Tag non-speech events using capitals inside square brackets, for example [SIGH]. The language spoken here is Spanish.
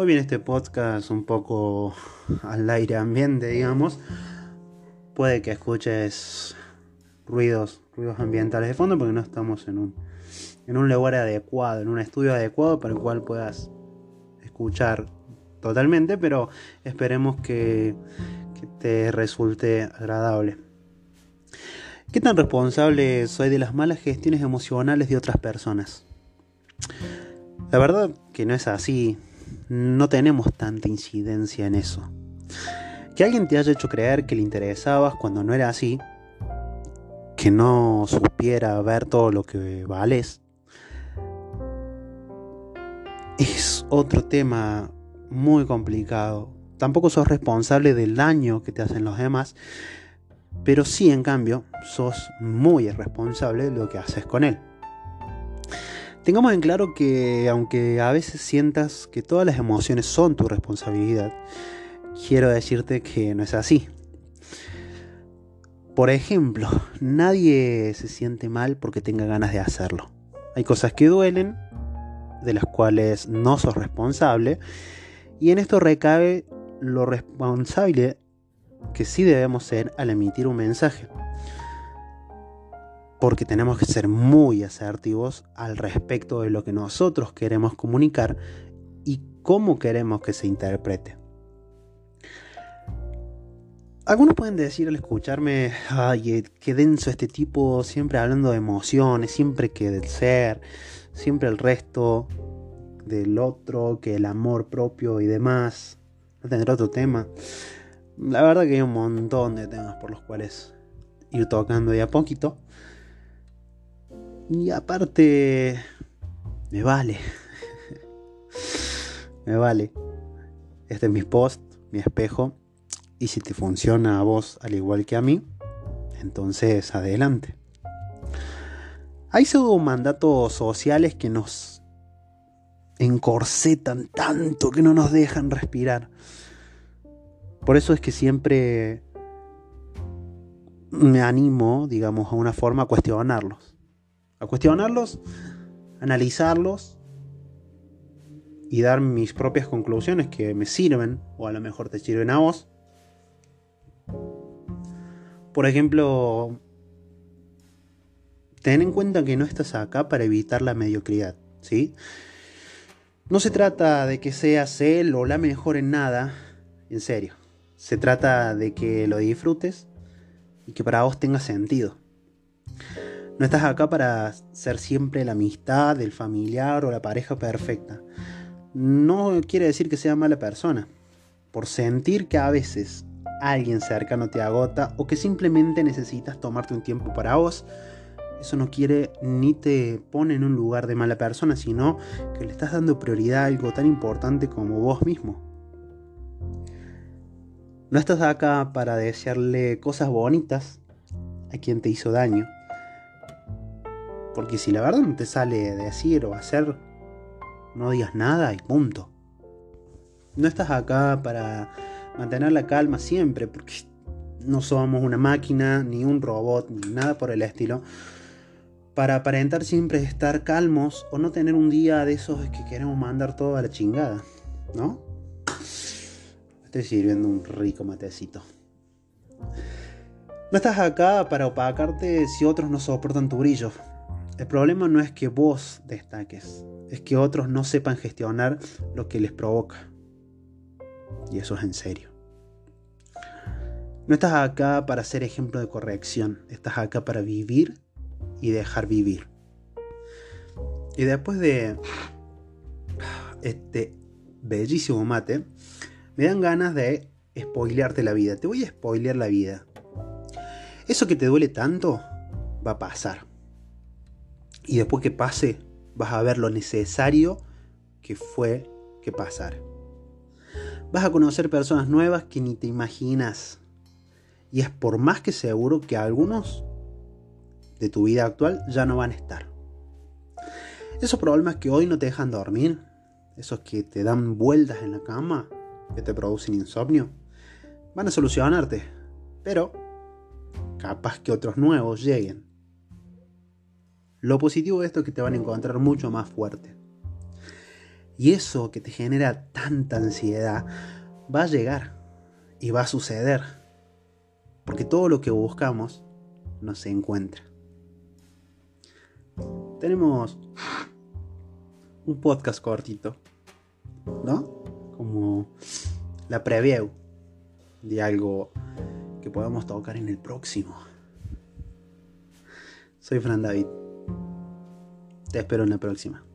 Hoy viene este podcast un poco al aire ambiente, digamos. Puede que escuches ruidos, ruidos ambientales de fondo porque no estamos en un, en un lugar adecuado, en un estudio adecuado para el cual puedas escuchar totalmente, pero esperemos que, que te resulte agradable. ¿Qué tan responsable soy de las malas gestiones emocionales de otras personas? La verdad que no es así, no tenemos tanta incidencia en eso. Que alguien te haya hecho creer que le interesabas cuando no era así, que no supiera ver todo lo que vales, es otro tema muy complicado. Tampoco sos responsable del daño que te hacen los demás, pero sí, en cambio, sos muy responsable de lo que haces con él. Tengamos en claro que aunque a veces sientas que todas las emociones son tu responsabilidad, quiero decirte que no es así. Por ejemplo, nadie se siente mal porque tenga ganas de hacerlo. Hay cosas que duelen, de las cuales no sos responsable, y en esto recabe lo responsable que sí debemos ser al emitir un mensaje porque tenemos que ser muy asertivos al respecto de lo que nosotros queremos comunicar y cómo queremos que se interprete. Algunos pueden decir al escucharme, ay, eh, qué denso este tipo, siempre hablando de emociones, siempre que del ser, siempre el resto del otro, que el amor propio y demás. No tendrá otro tema. La verdad que hay un montón de temas por los cuales ir tocando de a poquito. Y aparte, me vale. [LAUGHS] me vale. Este es mi post, mi espejo. Y si te funciona a vos al igual que a mí, entonces adelante. Hay mandatos sociales que nos encorsetan tanto que no nos dejan respirar. Por eso es que siempre me animo, digamos, a una forma a cuestionarlos a cuestionarlos, analizarlos y dar mis propias conclusiones que me sirven, o a lo mejor te sirven a vos. Por ejemplo, ten en cuenta que no estás acá para evitar la mediocridad, ¿sí? No se trata de que seas él o la mejor en nada, en serio. Se trata de que lo disfrutes y que para vos tenga sentido. No estás acá para ser siempre la amistad, el familiar o la pareja perfecta. No quiere decir que sea mala persona. Por sentir que a veces alguien cercano te agota o que simplemente necesitas tomarte un tiempo para vos, eso no quiere ni te pone en un lugar de mala persona, sino que le estás dando prioridad a algo tan importante como vos mismo. No estás acá para desearle cosas bonitas a quien te hizo daño porque si la verdad no te sale decir o hacer, no digas nada y punto. No estás acá para mantener la calma siempre, porque no somos una máquina, ni un robot, ni nada por el estilo. Para aparentar siempre estar calmos o no tener un día de esos que queremos mandar todo a la chingada, ¿no? Estoy sirviendo un rico matecito. No estás acá para opacarte si otros no soportan tu brillo. El problema no es que vos destaques, es que otros no sepan gestionar lo que les provoca. Y eso es en serio. No estás acá para ser ejemplo de corrección, estás acá para vivir y dejar vivir. Y después de este bellísimo mate, me dan ganas de spoilearte la vida. Te voy a spoilear la vida. Eso que te duele tanto va a pasar. Y después que pase, vas a ver lo necesario que fue que pasara. Vas a conocer personas nuevas que ni te imaginas. Y es por más que seguro que algunos de tu vida actual ya no van a estar. Esos problemas que hoy no te dejan dormir, esos que te dan vueltas en la cama, que te producen insomnio, van a solucionarte. Pero capaz que otros nuevos lleguen lo positivo de esto es que te van a encontrar mucho más fuerte. Y eso que te genera tanta ansiedad va a llegar y va a suceder. Porque todo lo que buscamos no se encuentra. Tenemos un podcast cortito, ¿no? Como la preview de algo que podamos tocar en el próximo. Soy Fran David. Te espero en la próxima.